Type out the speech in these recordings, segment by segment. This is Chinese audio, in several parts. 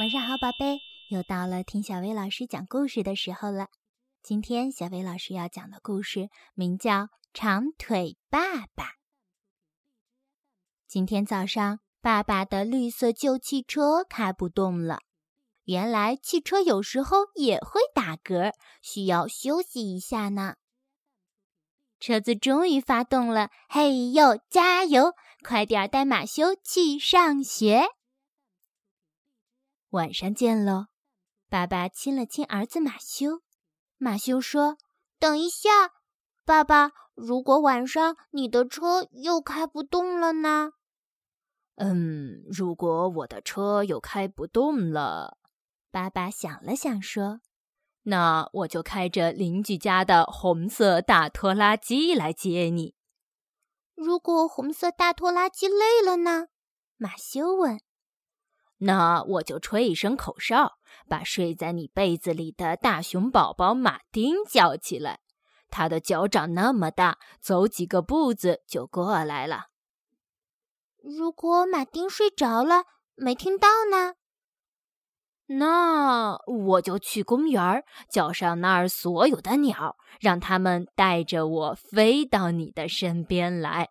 晚上好，宝贝，又到了听小薇老师讲故事的时候了。今天小薇老师要讲的故事名叫《长腿爸爸》。今天早上，爸爸的绿色旧汽车开不动了。原来汽车有时候也会打嗝，需要休息一下呢。车子终于发动了，嘿呦，加油！快点带马修去上学。晚上见喽！爸爸亲了亲儿子马修。马修说：“等一下，爸爸，如果晚上你的车又开不动了呢？”“嗯，如果我的车又开不动了。”爸爸想了想说：“那我就开着邻居家的红色大拖拉机来接你。”“如果红色大拖拉机累了呢？”马修问。那我就吹一声口哨，把睡在你被子里的大熊宝宝马丁叫起来。他的脚掌那么大，走几个步子就过来了。如果马丁睡着了，没听到呢？那我就去公园叫上那儿所有的鸟，让它们带着我飞到你的身边来。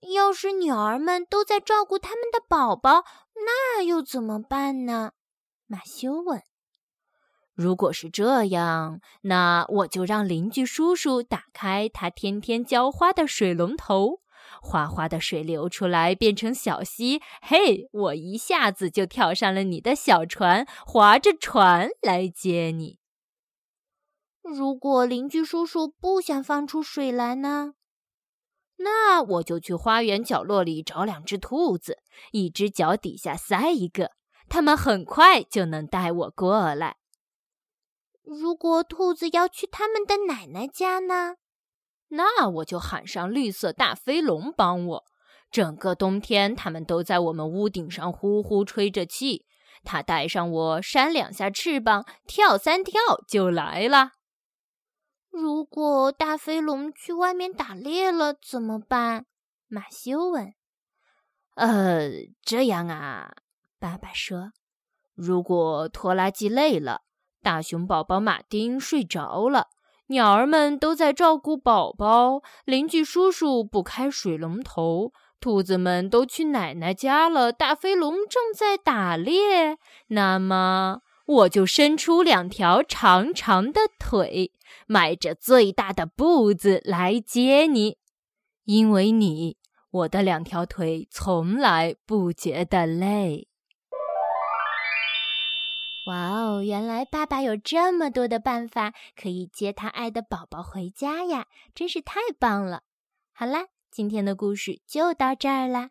要是鸟儿们都在照顾他们的宝宝，那又怎么办呢？马修问。如果是这样，那我就让邻居叔叔打开他天天浇花的水龙头，哗哗的水流出来，变成小溪。嘿，我一下子就跳上了你的小船，划着船来接你。如果邻居叔叔不想放出水来呢？那我就去花园角落里找两只兔子，一只脚底下塞一个，它们很快就能带我过来。如果兔子要去他们的奶奶家呢？那我就喊上绿色大飞龙帮我。整个冬天，它们都在我们屋顶上呼呼吹着气。它带上我，扇两下翅膀，跳三跳就来了。如果大飞龙去外面打猎了怎么办？马修问。呃，这样啊，爸爸说，如果拖拉机累了，大熊宝宝马丁睡着了，鸟儿们都在照顾宝宝，邻居叔叔不开水龙头，兔子们都去奶奶家了，大飞龙正在打猎，那么。我就伸出两条长长的腿，迈着最大的步子来接你，因为你，我的两条腿从来不觉得累。哇哦，原来爸爸有这么多的办法可以接他爱的宝宝回家呀，真是太棒了！好啦，今天的故事就到这儿啦。